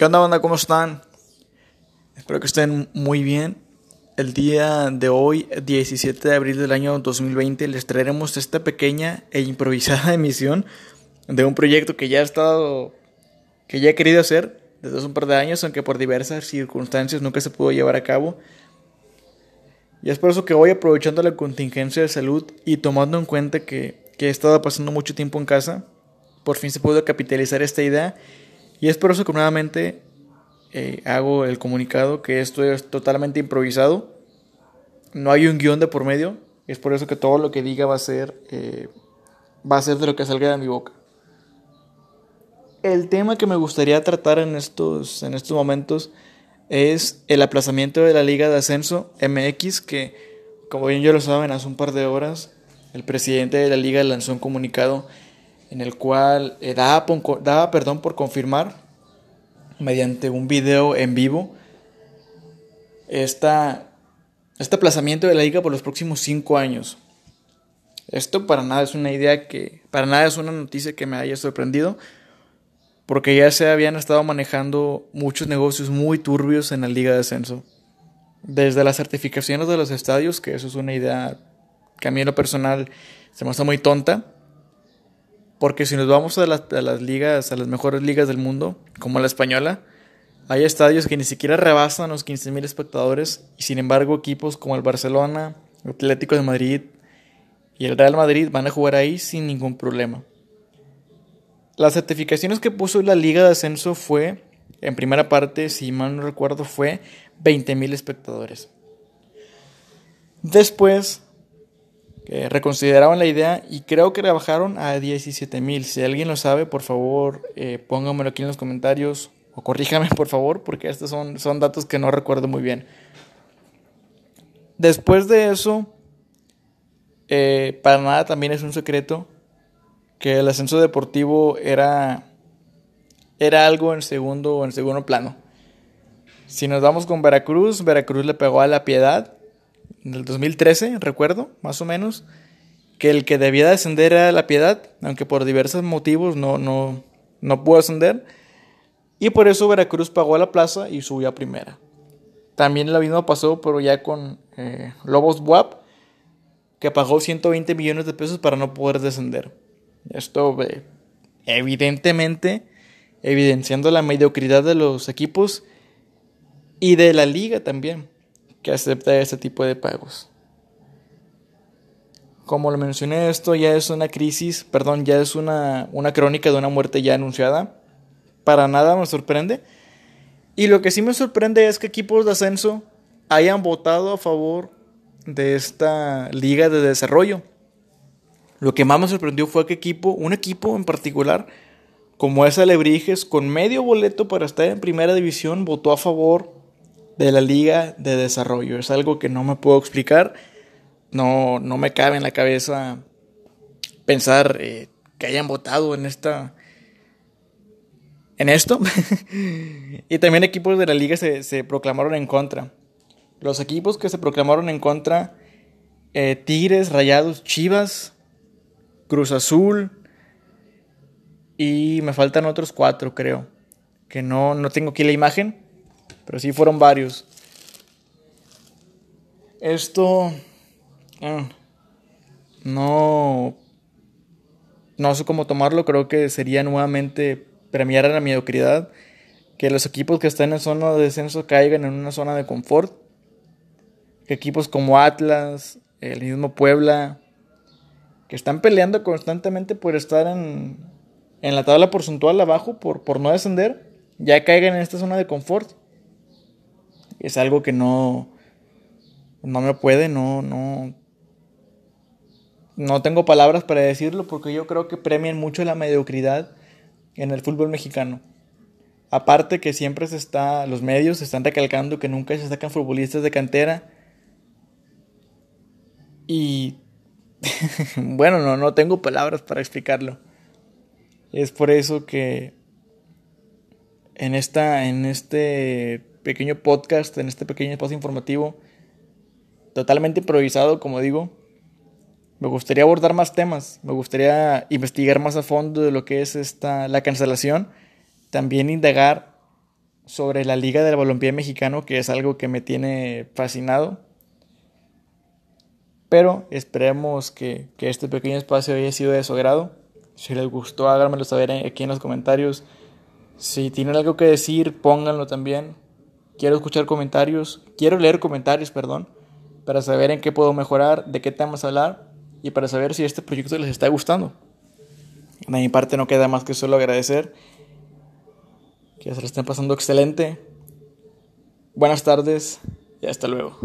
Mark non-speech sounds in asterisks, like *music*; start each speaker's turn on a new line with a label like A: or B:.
A: ¿Qué onda, banda? ¿Cómo están? Espero que estén muy bien. El día de hoy, 17 de abril del año 2020, les traeremos esta pequeña e improvisada *laughs* emisión de un proyecto que ya he estado, que ya he querido hacer desde hace un par de años, aunque por diversas circunstancias nunca se pudo llevar a cabo. Y es por eso que hoy, aprovechando la contingencia de salud y tomando en cuenta que, que he estado pasando mucho tiempo en casa, por fin se pudo capitalizar esta idea. Y es por eso que nuevamente eh, hago el comunicado que esto es totalmente improvisado. No hay un guion de por medio. Es por eso que todo lo que diga va a ser, eh, va a ser de lo que salga de mi boca. El tema que me gustaría tratar en estos, en estos momentos es el aplazamiento de la Liga de Ascenso MX, que como bien ya lo saben, hace un par de horas el presidente de la liga lanzó un comunicado en el cual eh, daba, perdón por confirmar mediante un video en vivo esta, este aplazamiento de la liga por los próximos cinco años. Esto para nada es una idea que, para nada es una noticia que me haya sorprendido, porque ya se habían estado manejando muchos negocios muy turbios en la liga de ascenso. Desde las certificaciones de los estadios, que eso es una idea que a mí en lo personal se me hace muy tonta, porque si nos vamos a las, ligas, a las mejores ligas del mundo, como la española, hay estadios que ni siquiera rebasan los 15.000 espectadores y sin embargo equipos como el Barcelona, el Atlético de Madrid y el Real Madrid van a jugar ahí sin ningún problema. Las certificaciones que puso la liga de ascenso fue, en primera parte, si mal no recuerdo, fue 20.000 espectadores. Después reconsideraron la idea y creo que rebajaron a 17 mil. Si alguien lo sabe, por favor, eh, póngamelo aquí en los comentarios o corríjame, por favor, porque estos son, son datos que no recuerdo muy bien. Después de eso, eh, para nada también es un secreto que el ascenso deportivo era, era algo en segundo, en segundo plano. Si nos vamos con Veracruz, Veracruz le pegó a la piedad en el 2013, recuerdo, más o menos, que el que debía descender era la piedad, aunque por diversos motivos no, no, no pudo ascender. Y por eso Veracruz pagó a la plaza y subió a primera. También lo mismo pasó, pero ya con eh, Lobos WAP, que pagó 120 millones de pesos para no poder descender. Esto, evidentemente, evidenciando la mediocridad de los equipos y de la liga también que acepta este tipo de pagos. Como lo mencioné, esto ya es una crisis, perdón, ya es una, una crónica de una muerte ya anunciada. Para nada me sorprende. Y lo que sí me sorprende es que equipos de ascenso hayan votado a favor de esta liga de desarrollo. Lo que más me sorprendió fue que equipo, un equipo en particular, como es Alebrijes, con medio boleto para estar en primera división, votó a favor de la liga de desarrollo. Es algo que no me puedo explicar. No, no me cabe en la cabeza pensar eh, que hayan votado en esta. En esto. *laughs* y también equipos de la liga se, proclamaron en contra. Los equipos que se proclamaron en contra. Eh, Tigres, Rayados, Chivas, Cruz Azul. Y me faltan otros cuatro, creo. Que no, no tengo aquí la imagen. Pero sí fueron varios. Esto... Ah, no... No sé cómo tomarlo. Creo que sería nuevamente premiar a la mediocridad. Que los equipos que están en zona de descenso caigan en una zona de confort. Que equipos como Atlas, el mismo Puebla, que están peleando constantemente por estar en, en la tabla porcentual abajo, por, por no descender, ya caigan en esta zona de confort es algo que no, no me puede, no, no, no tengo palabras para decirlo porque yo creo que premian mucho la mediocridad en el fútbol mexicano. Aparte que siempre se está, los medios están recalcando que nunca se sacan futbolistas de cantera. Y *laughs* bueno, no, no tengo palabras para explicarlo. Es por eso que en esta, en este pequeño podcast, en este pequeño espacio informativo, totalmente improvisado, como digo. Me gustaría abordar más temas, me gustaría investigar más a fondo de lo que es esta, la cancelación, también indagar sobre la Liga del Balompié Mexicano, que es algo que me tiene fascinado. Pero esperemos que, que este pequeño espacio haya sido de su agrado. Si les gustó, háganmelo saber aquí en los comentarios. Si tienen algo que decir, pónganlo también. Quiero escuchar comentarios, quiero leer comentarios, perdón, para saber en qué puedo mejorar, de qué temas hablar y para saber si este proyecto les está gustando. De mi parte no queda más que solo agradecer. Que se lo estén pasando excelente. Buenas tardes y hasta luego.